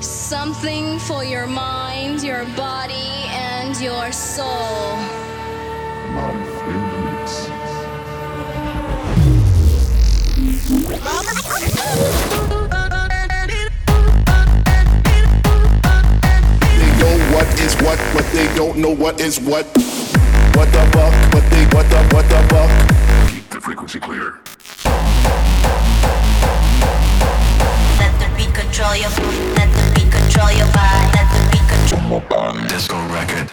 Something for your mind, your body, and your soul. Life in the mix. They know what is what, but they don't know what is what. What the fuck? What they what the what the fuck? Keep the frequency clear. control your let the beat control your vibe. let the beat control your body. Disco record.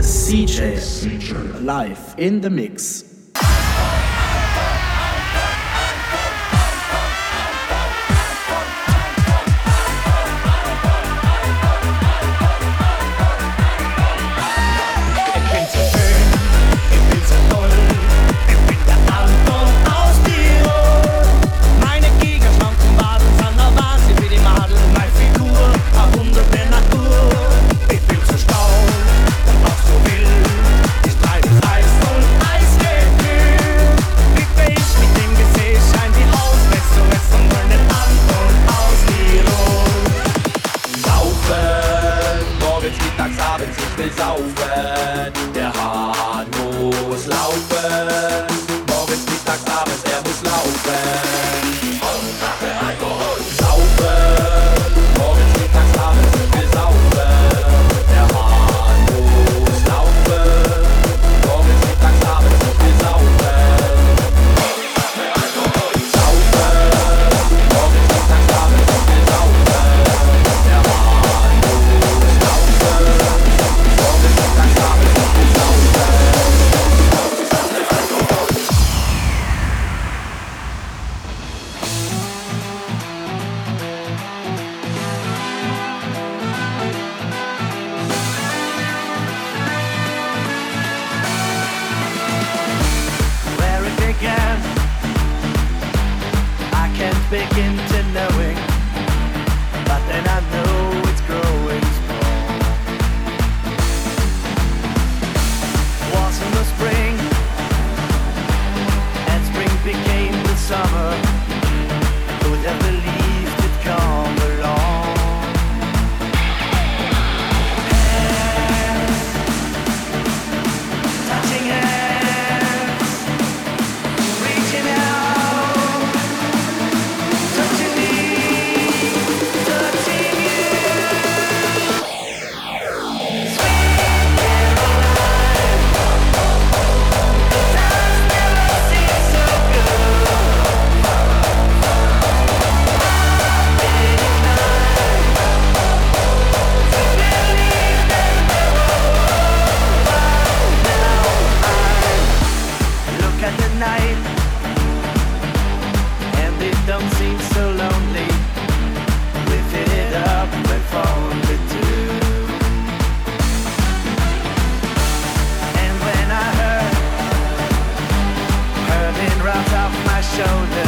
CJ, CJ. live in the mix. Off my shoulder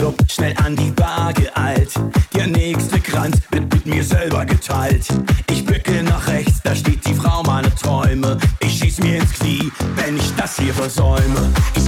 Club, schnell an die Bar geeilt. Der nächste Kranz wird mit mir selber geteilt. Ich bücke nach rechts, da steht die Frau meiner Träume. Ich schieß mir ins Knie, wenn ich das hier versäume. Ich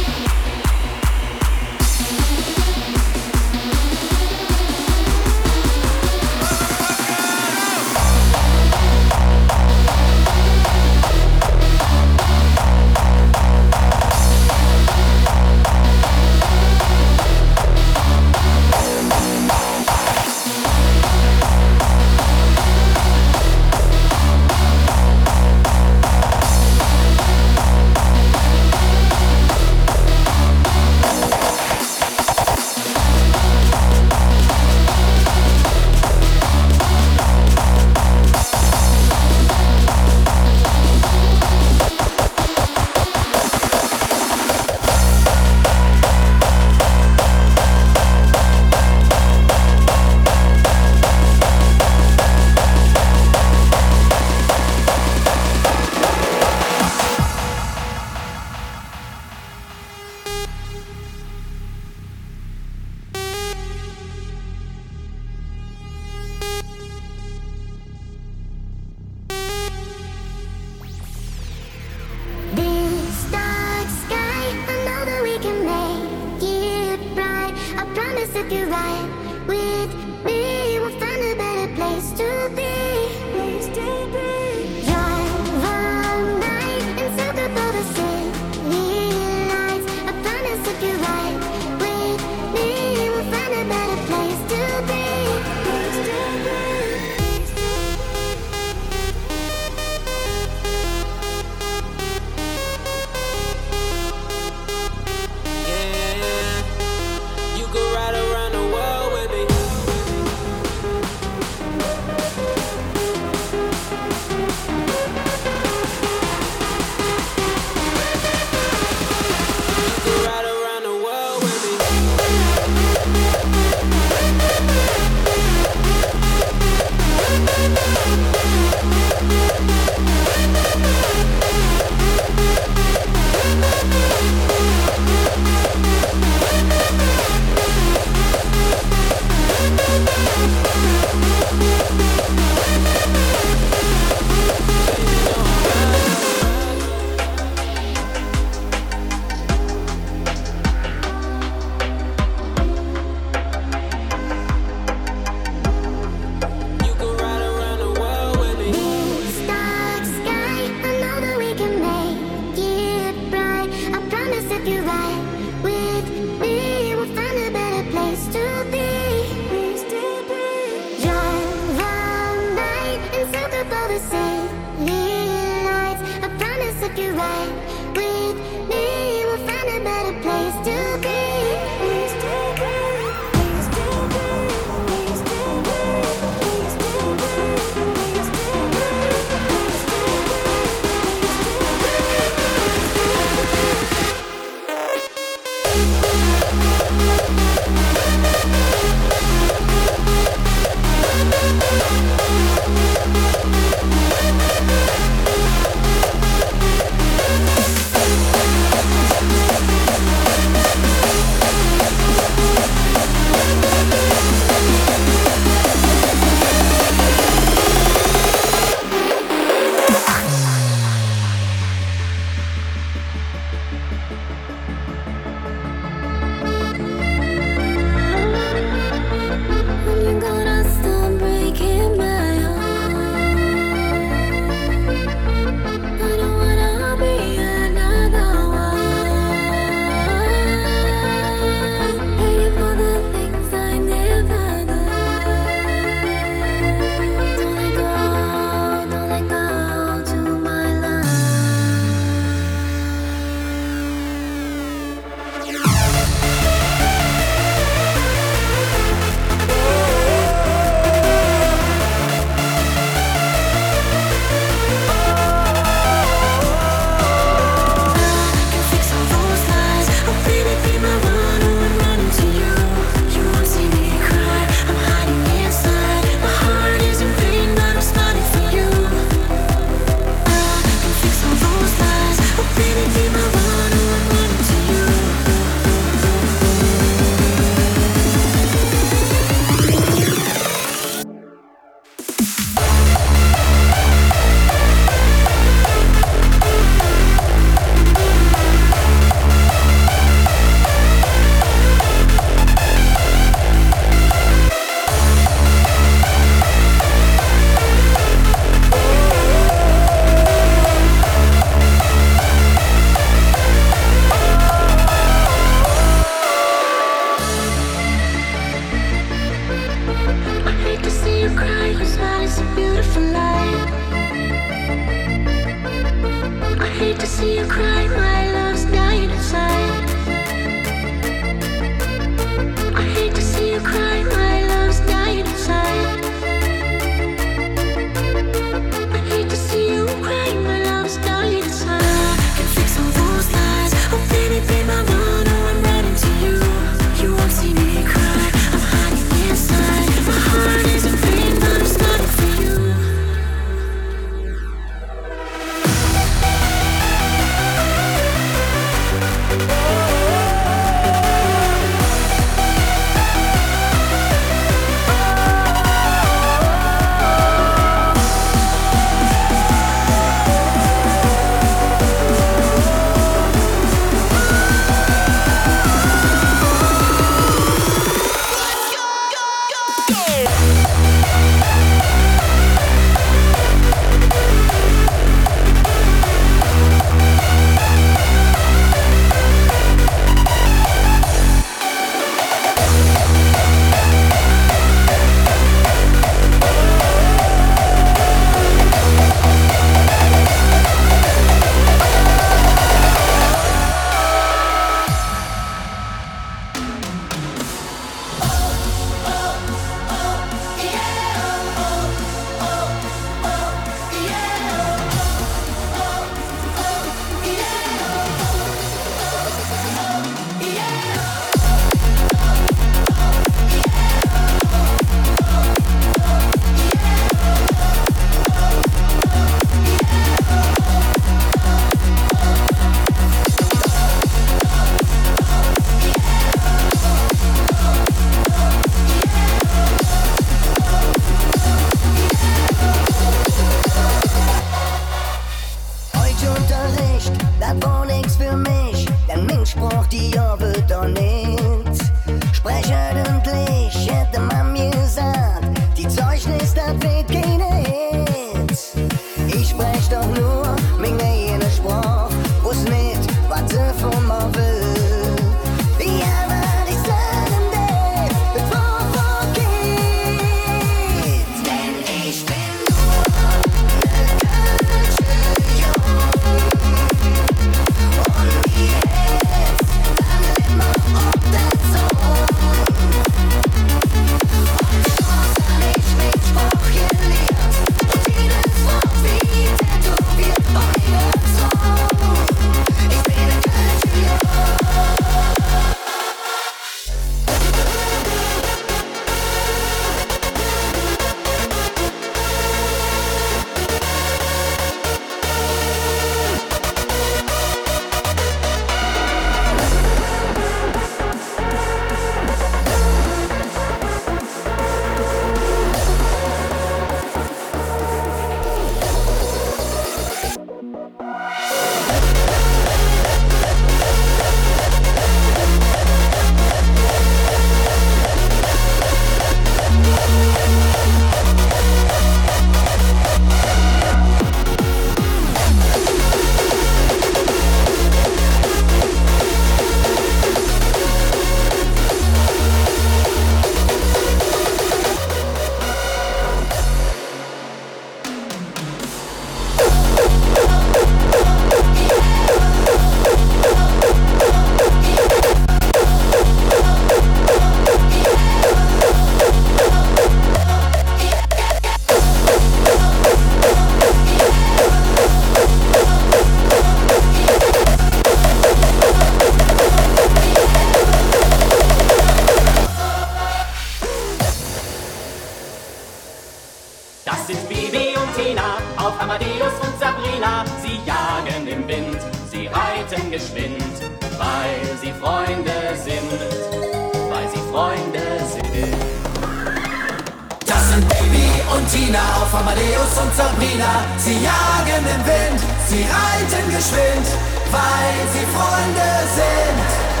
Lila, sie jagen im Wind, sie reiten geschwind, weil sie Freunde sind.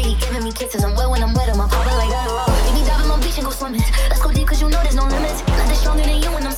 body, he giving me kisses. I'm wet when I'm wet, I'm popping like that. Make me dive in my beach and go swimming. Let's go deep, cause you know there's no limits. Nothing stronger than you and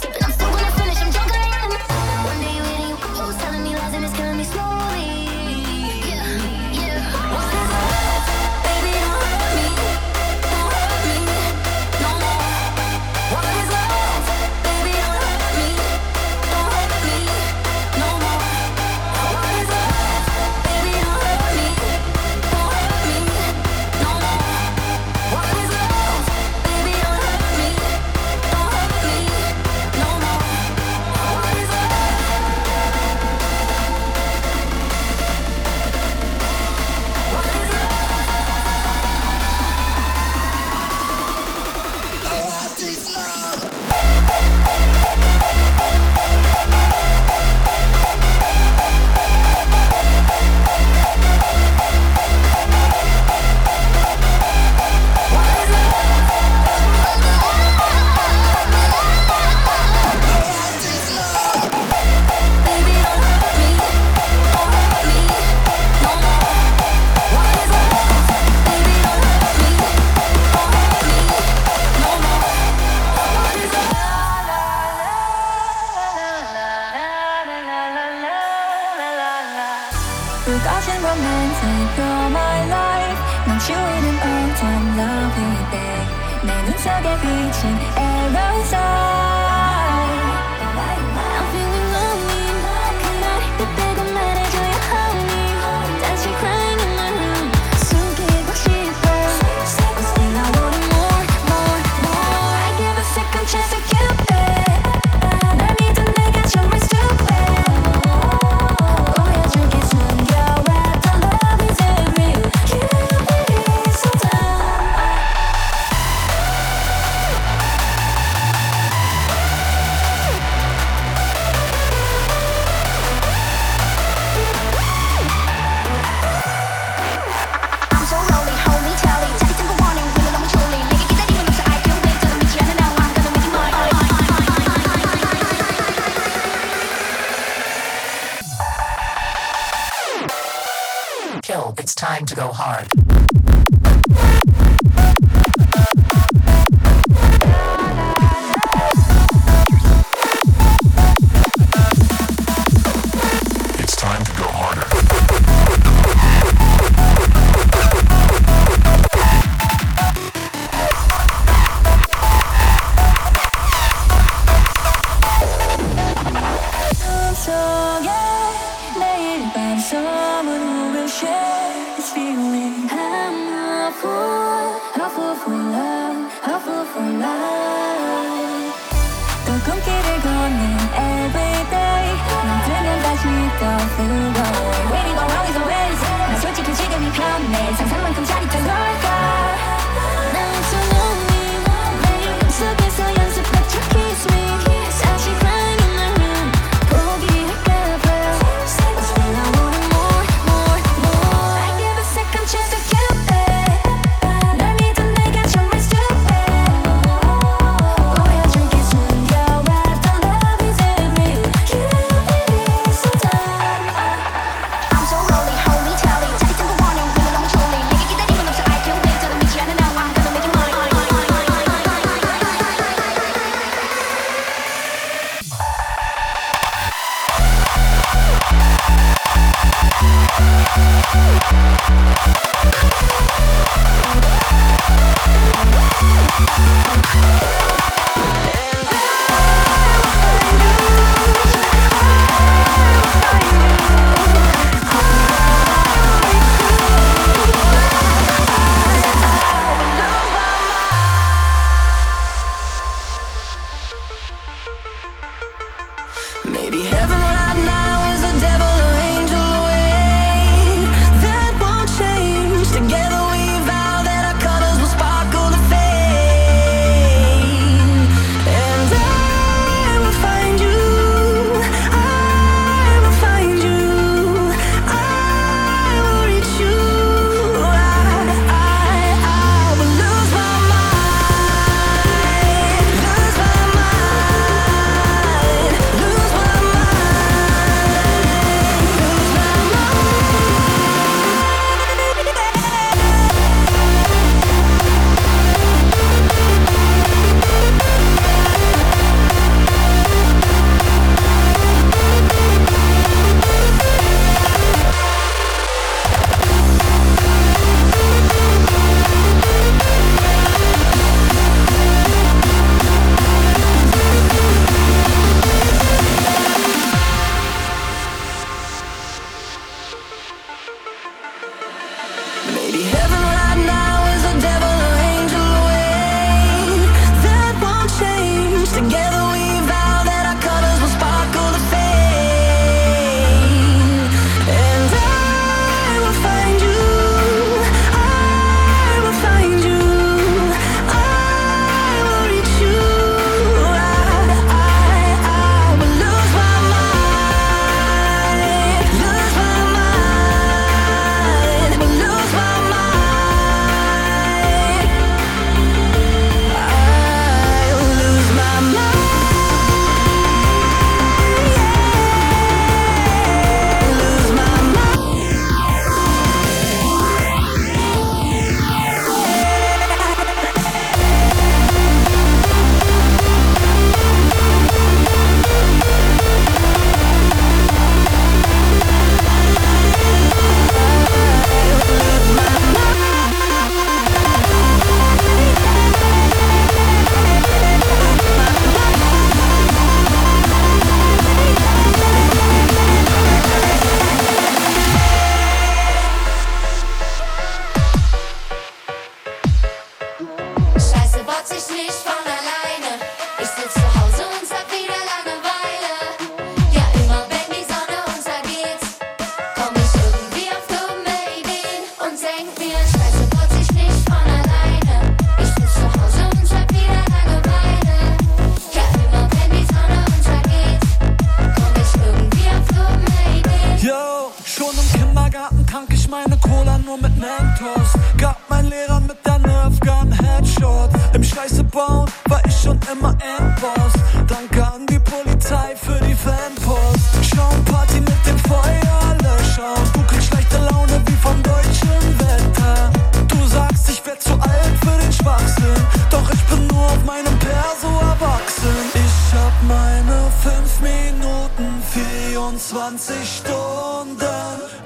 20 Stunden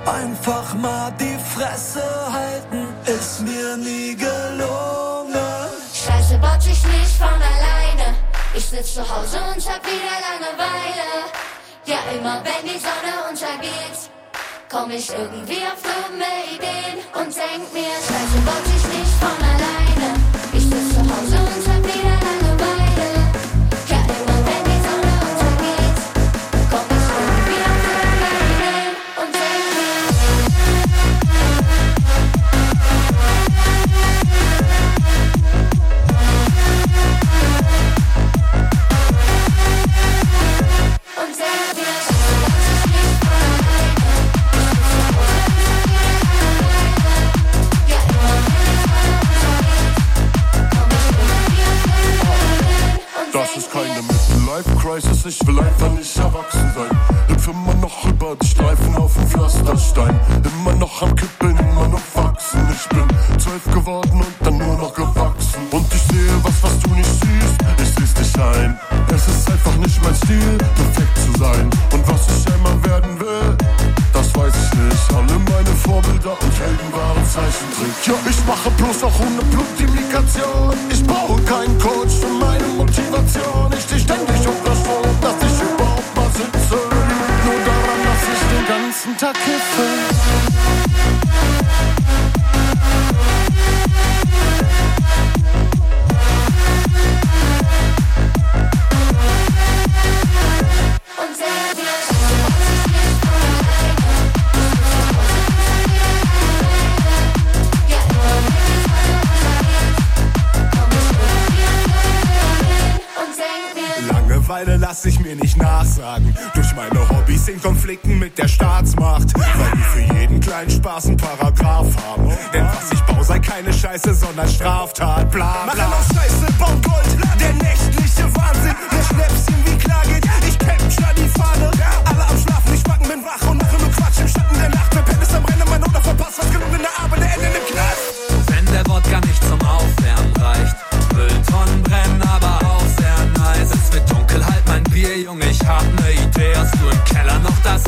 einfach mal die Fresse halten, ist mir nie gelungen. Scheiße baut sich nicht von alleine. Ich sitz zu Hause und hab wieder Langeweile. Ja, immer wenn die Sonne untergeht, komm ich irgendwie auf dumme Ideen und denk mir, Scheiße baut sich nicht von alleine. ist keine Midlife-Crisis, ich will einfach nicht erwachsen sein. Hüpf immer noch über die Streifen auf dem Pflasterstein. Immer noch am Kippeln, immer noch wachsen. Ich bin zwölf geworden und dann nur noch gewachsen. Und ich sehe was, was du nicht siehst, ich sieh's dich ein. Es ist einfach nicht mein Stil, perfekt zu sein. Zeichentrick. Ja, ich mache bloß auch ohne Publikation. Ich brauche keinen Coach für meine Motivation. Ich stehe ständig um das Strom, dass ich überhaupt mal sitze. Nur daran, dass ich den ganzen Tag kiffe. Ich mir nicht nachsagen. Durch meine Hobbys in Konflikten mit der Staatsmacht. Weil die für jeden kleinen Spaß einen Paragraph haben. Denn was ich baue, sei keine Scheiße, sondern Straftat. Bla bla. Machen aus Scheiße,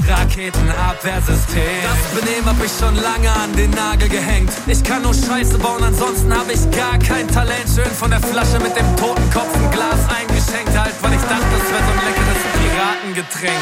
Raketenabwehrsystem? Das Benehmen hab ich schon lange an den Nagel gehängt. Ich kann nur Scheiße bauen, ansonsten hab ich gar kein Talent. Schön von der Flasche mit dem toten Kopf ein Glas eingeschenkt, halt, weil ich dachte, das wäre so ein leckeres Piratengetränk.